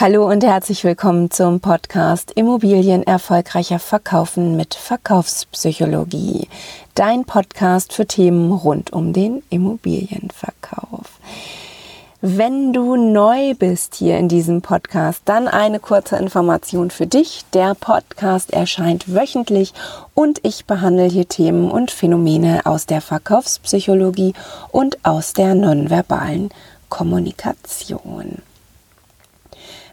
Hallo und herzlich willkommen zum Podcast Immobilien erfolgreicher verkaufen mit Verkaufspsychologie. Dein Podcast für Themen rund um den Immobilienverkauf. Wenn du neu bist hier in diesem Podcast, dann eine kurze Information für dich. Der Podcast erscheint wöchentlich und ich behandle hier Themen und Phänomene aus der Verkaufspsychologie und aus der nonverbalen Kommunikation.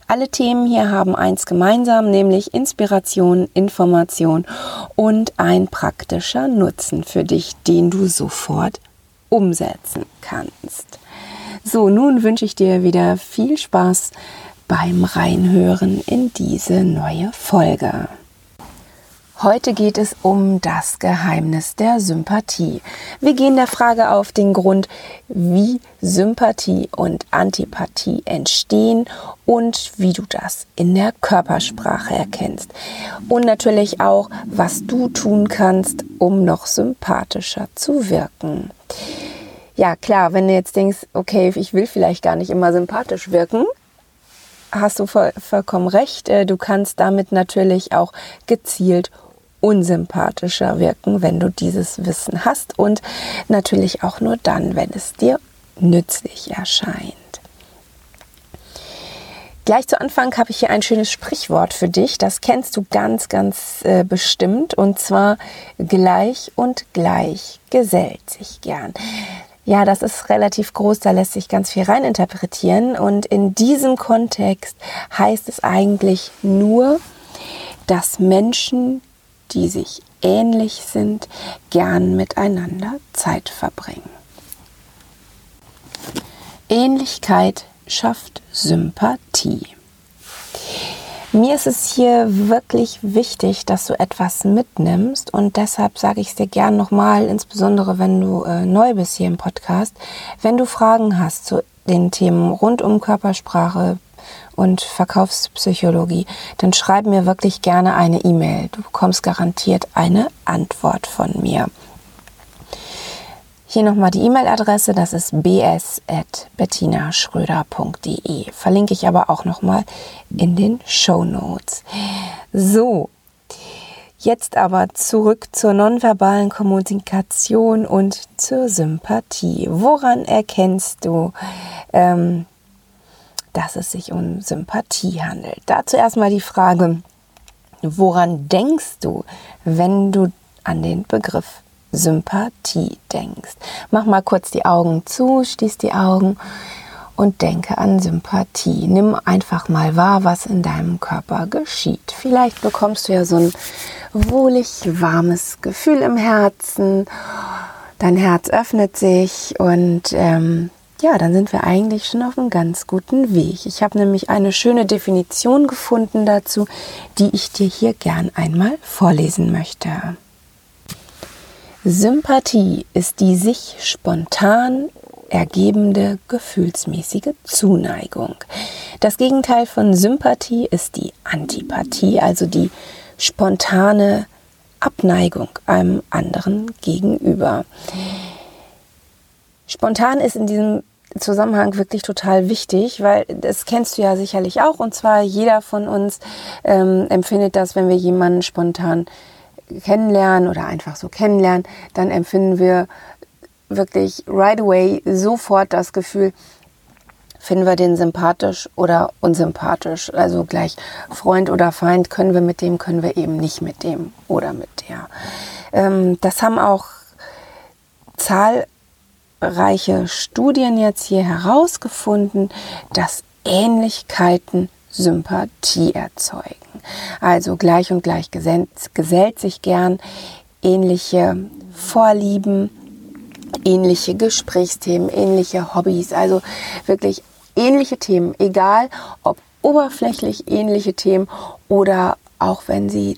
Alle Themen hier haben eins gemeinsam, nämlich Inspiration, Information und ein praktischer Nutzen für dich, den du sofort umsetzen kannst. So, nun wünsche ich dir wieder viel Spaß beim Reinhören in diese neue Folge. Heute geht es um das Geheimnis der Sympathie. Wir gehen der Frage auf den Grund, wie Sympathie und Antipathie entstehen und wie du das in der Körpersprache erkennst. Und natürlich auch, was du tun kannst, um noch sympathischer zu wirken. Ja, klar, wenn du jetzt denkst, okay, ich will vielleicht gar nicht immer sympathisch wirken, hast du voll, vollkommen recht. Äh, du kannst damit natürlich auch gezielt unsympathischer wirken, wenn du dieses Wissen hast und natürlich auch nur dann, wenn es dir nützlich erscheint. Gleich zu Anfang habe ich hier ein schönes Sprichwort für dich. Das kennst du ganz, ganz äh, bestimmt. Und zwar gleich und gleich gesellt sich gern. Ja, das ist relativ groß, da lässt sich ganz viel reininterpretieren. Und in diesem Kontext heißt es eigentlich nur, dass Menschen die sich ähnlich sind, gern miteinander Zeit verbringen. Ähnlichkeit schafft Sympathie. Mir ist es hier wirklich wichtig, dass du etwas mitnimmst und deshalb sage ich es dir gern nochmal, insbesondere wenn du äh, neu bist hier im Podcast, wenn du Fragen hast zu den Themen rund um Körpersprache, und Verkaufspsychologie, dann schreib mir wirklich gerne eine E-Mail. Du bekommst garantiert eine Antwort von mir. Hier nochmal die E-Mail-Adresse, das ist bs.bettinaschröder.de. Verlinke ich aber auch nochmal in den Show Notes. So, jetzt aber zurück zur nonverbalen Kommunikation und zur Sympathie. Woran erkennst du, ähm, dass es sich um Sympathie handelt. Dazu erstmal die Frage, woran denkst du, wenn du an den Begriff Sympathie denkst? Mach mal kurz die Augen zu, schließ die Augen und denke an Sympathie. Nimm einfach mal wahr, was in deinem Körper geschieht. Vielleicht bekommst du ja so ein wohlig warmes Gefühl im Herzen. Dein Herz öffnet sich und ähm, ja, dann sind wir eigentlich schon auf einem ganz guten Weg. Ich habe nämlich eine schöne Definition gefunden dazu, die ich dir hier gern einmal vorlesen möchte. Sympathie ist die sich spontan ergebende gefühlsmäßige Zuneigung. Das Gegenteil von Sympathie ist die Antipathie, also die spontane Abneigung einem anderen gegenüber. Spontan ist in diesem Zusammenhang wirklich total wichtig, weil das kennst du ja sicherlich auch. Und zwar jeder von uns ähm, empfindet das, wenn wir jemanden spontan kennenlernen oder einfach so kennenlernen, dann empfinden wir wirklich right away sofort das Gefühl, finden wir den sympathisch oder unsympathisch. Also gleich Freund oder Feind, können wir mit dem, können wir eben nicht mit dem oder mit der. Ähm, das haben auch Zahl reiche Studien jetzt hier herausgefunden, dass Ähnlichkeiten Sympathie erzeugen. Also gleich und gleich gesellt, sich gern ähnliche Vorlieben, ähnliche Gesprächsthemen, ähnliche Hobbys, also wirklich ähnliche Themen, egal ob oberflächlich ähnliche Themen oder auch wenn sie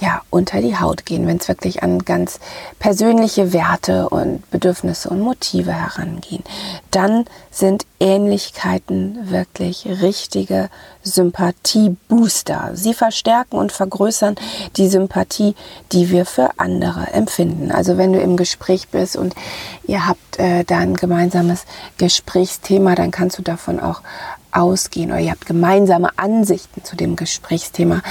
ja, unter die Haut gehen, wenn es wirklich an ganz persönliche Werte und Bedürfnisse und Motive herangehen. Dann sind Ähnlichkeiten wirklich richtige Sympathiebooster. Sie verstärken und vergrößern die Sympathie, die wir für andere empfinden. Also wenn du im Gespräch bist und ihr habt äh, da ein gemeinsames Gesprächsthema, dann kannst du davon auch ausgehen oder ihr habt gemeinsame Ansichten zu dem Gesprächsthema,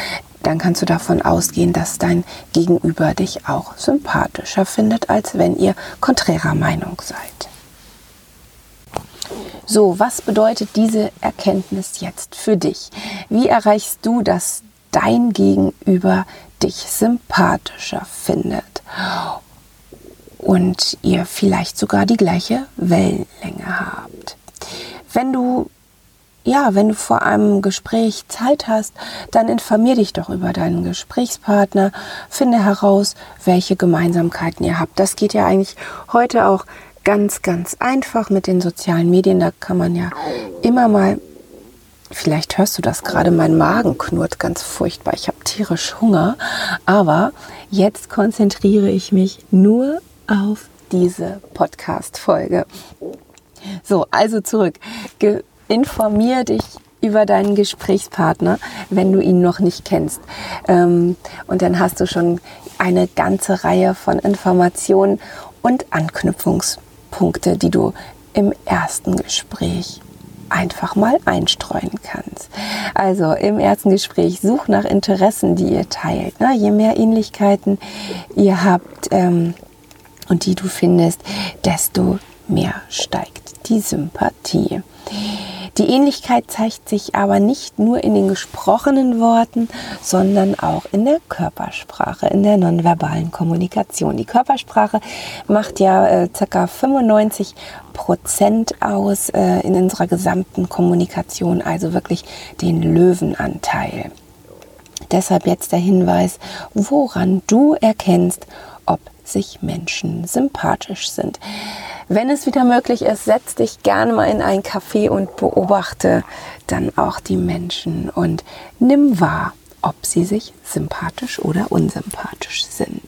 dann kannst du davon ausgehen, dass dein Gegenüber dich auch sympathischer findet, als wenn ihr konträrer Meinung seid. So, was bedeutet diese Erkenntnis jetzt für dich? Wie erreichst du, dass dein Gegenüber dich sympathischer findet und ihr vielleicht sogar die gleiche Wellenlänge habt? Wenn du ja, wenn du vor einem Gespräch Zeit hast, dann informier dich doch über deinen Gesprächspartner, finde heraus, welche Gemeinsamkeiten ihr habt. Das geht ja eigentlich heute auch ganz, ganz einfach mit den sozialen Medien. Da kann man ja immer mal, vielleicht hörst du das gerade, mein Magen knurrt ganz furchtbar. Ich habe tierisch Hunger. Aber jetzt konzentriere ich mich nur auf diese Podcast-Folge. So, also zurück. Ge informier dich über deinen Gesprächspartner, wenn du ihn noch nicht kennst. Ähm, und dann hast du schon eine ganze Reihe von Informationen und Anknüpfungspunkten Punkte, die du im ersten Gespräch einfach mal einstreuen kannst. Also im ersten Gespräch such nach Interessen, die ihr teilt. Ne? Je mehr Ähnlichkeiten ihr habt ähm, und die du findest, desto mehr steigt die Sympathie. Die Ähnlichkeit zeigt sich aber nicht nur in den gesprochenen Worten, sondern auch in der Körpersprache, in der nonverbalen Kommunikation. Die Körpersprache macht ja äh, ca. 95 Prozent aus äh, in unserer gesamten Kommunikation, also wirklich den Löwenanteil. Deshalb jetzt der Hinweis, woran du erkennst, ob sich Menschen sympathisch sind. Wenn es wieder möglich ist, setz dich gerne mal in ein Café und beobachte dann auch die Menschen und nimm wahr, ob sie sich sympathisch oder unsympathisch sind.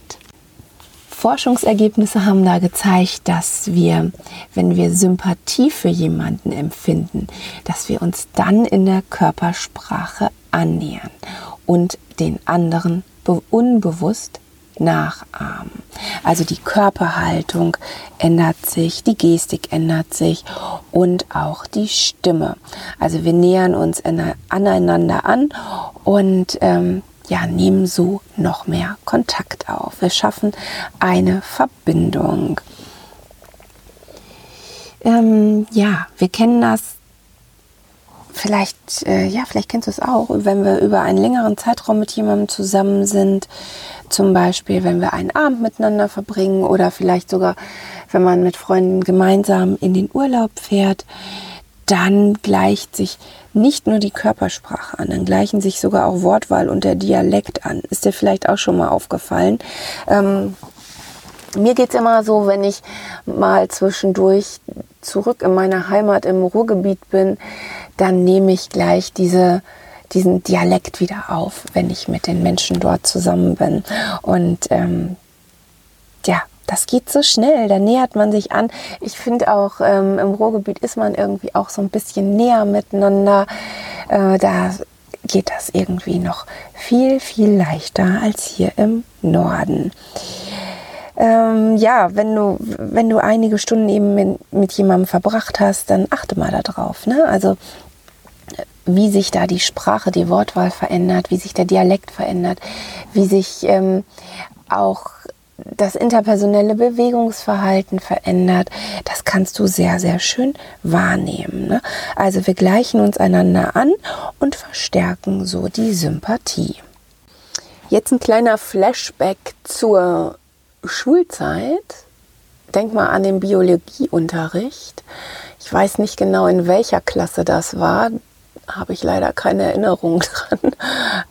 Forschungsergebnisse haben da gezeigt, dass wir, wenn wir Sympathie für jemanden empfinden, dass wir uns dann in der Körpersprache annähern und den anderen unbewusst nachahmen. Also die Körperhaltung ändert sich, die Gestik ändert sich und auch die Stimme. Also wir nähern uns aneinander an und ähm, ja, nehmen so noch mehr Kontakt auf. Wir schaffen eine Verbindung. Ähm, ja, wir kennen das vielleicht, äh, ja, vielleicht kennst du es auch, wenn wir über einen längeren Zeitraum mit jemandem zusammen sind, zum Beispiel, wenn wir einen Abend miteinander verbringen oder vielleicht sogar, wenn man mit Freunden gemeinsam in den Urlaub fährt, dann gleicht sich nicht nur die Körpersprache an, dann gleichen sich sogar auch Wortwahl und der Dialekt an. Ist dir vielleicht auch schon mal aufgefallen? Ähm, mir geht es immer so, wenn ich mal zwischendurch zurück in meiner Heimat im Ruhrgebiet bin, dann nehme ich gleich diese diesen Dialekt wieder auf, wenn ich mit den Menschen dort zusammen bin. Und ähm, ja, das geht so schnell, da nähert man sich an. Ich finde auch, ähm, im Ruhrgebiet ist man irgendwie auch so ein bisschen näher miteinander. Äh, da geht das irgendwie noch viel, viel leichter als hier im Norden. Ähm, ja, wenn du, wenn du einige Stunden eben mit, mit jemandem verbracht hast, dann achte mal darauf. Ne? Also wie sich da die Sprache, die Wortwahl verändert, wie sich der Dialekt verändert, wie sich ähm, auch das interpersonelle Bewegungsverhalten verändert. Das kannst du sehr, sehr schön wahrnehmen. Ne? Also wir gleichen uns einander an und verstärken so die Sympathie. Jetzt ein kleiner Flashback zur Schulzeit. Denk mal an den Biologieunterricht. Ich weiß nicht genau, in welcher Klasse das war habe ich leider keine Erinnerung dran.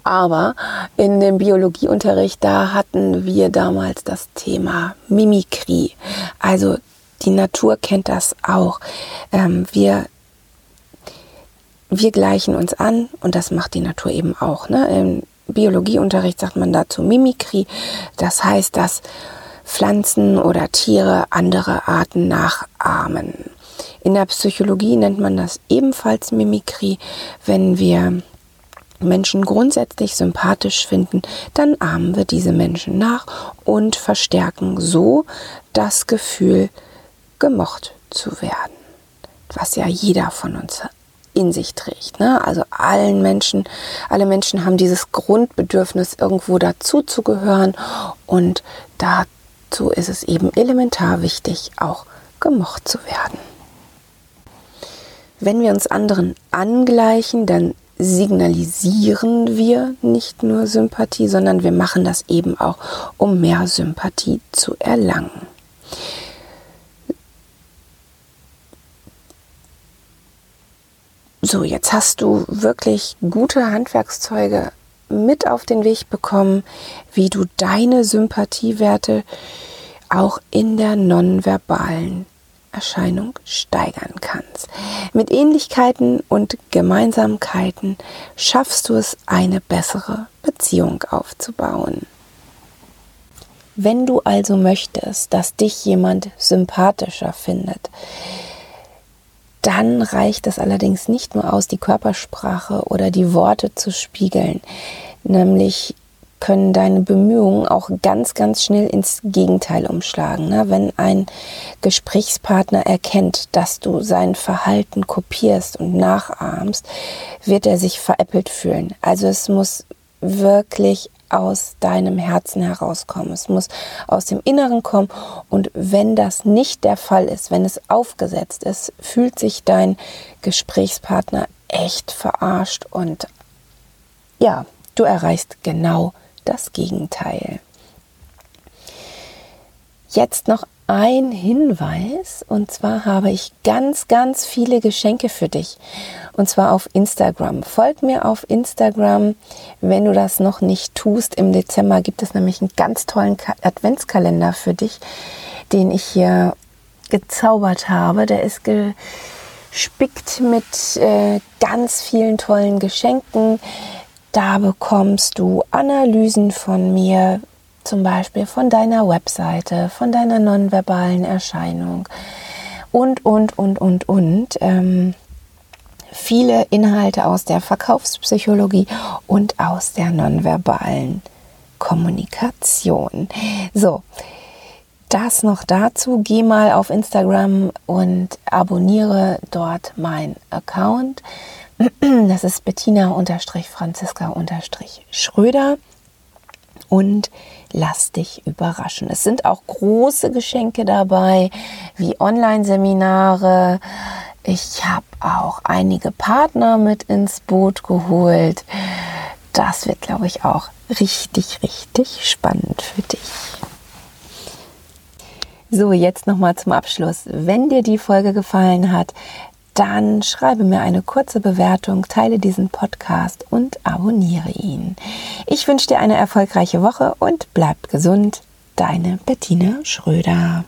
Aber in dem Biologieunterricht, da hatten wir damals das Thema Mimikrie. Also die Natur kennt das auch. Ähm, wir, wir gleichen uns an und das macht die Natur eben auch. Ne? Im Biologieunterricht sagt man dazu Mimikrie. Das heißt, dass Pflanzen oder Tiere andere Arten nachahmen. In der Psychologie nennt man das ebenfalls Mimikrie. Wenn wir Menschen grundsätzlich sympathisch finden, dann ahmen wir diese Menschen nach und verstärken so das Gefühl, gemocht zu werden, was ja jeder von uns in sich trägt. Ne? Also allen Menschen, alle Menschen haben dieses Grundbedürfnis, irgendwo dazuzugehören und dazu ist es eben elementar wichtig, auch gemocht zu werden. Wenn wir uns anderen angleichen, dann signalisieren wir nicht nur Sympathie, sondern wir machen das eben auch, um mehr Sympathie zu erlangen. So, jetzt hast du wirklich gute Handwerkszeuge mit auf den Weg bekommen, wie du deine Sympathiewerte auch in der nonverbalen Erscheinung steigern kannst. Mit Ähnlichkeiten und Gemeinsamkeiten schaffst du es, eine bessere Beziehung aufzubauen. Wenn du also möchtest, dass dich jemand sympathischer findet, dann reicht es allerdings nicht nur aus, die Körpersprache oder die Worte zu spiegeln, nämlich können deine Bemühungen auch ganz, ganz schnell ins Gegenteil umschlagen. Ne? Wenn ein Gesprächspartner erkennt, dass du sein Verhalten kopierst und nachahmst, wird er sich veräppelt fühlen. Also es muss wirklich aus deinem Herzen herauskommen. Es muss aus dem Inneren kommen. Und wenn das nicht der Fall ist, wenn es aufgesetzt ist, fühlt sich dein Gesprächspartner echt verarscht und ja, du erreichst genau das Gegenteil. Jetzt noch ein Hinweis und zwar habe ich ganz, ganz viele Geschenke für dich und zwar auf Instagram. Folg mir auf Instagram, wenn du das noch nicht tust. Im Dezember gibt es nämlich einen ganz tollen Adventskalender für dich, den ich hier gezaubert habe. Der ist gespickt mit äh, ganz vielen tollen Geschenken. Da bekommst du Analysen von mir, zum Beispiel von deiner Webseite, von deiner nonverbalen Erscheinung und, und, und, und, und. Ähm, viele Inhalte aus der Verkaufspsychologie und aus der nonverbalen Kommunikation. So, das noch dazu. Geh mal auf Instagram und abonniere dort mein Account. Das ist Bettina-Franziska-Schröder. Und lass dich überraschen. Es sind auch große Geschenke dabei, wie Online-Seminare. Ich habe auch einige Partner mit ins Boot geholt. Das wird, glaube ich, auch richtig, richtig spannend für dich. So, jetzt nochmal zum Abschluss. Wenn dir die Folge gefallen hat, dann schreibe mir eine kurze Bewertung, teile diesen Podcast und abonniere ihn. Ich wünsche dir eine erfolgreiche Woche und bleib gesund. Deine Bettina Schröder.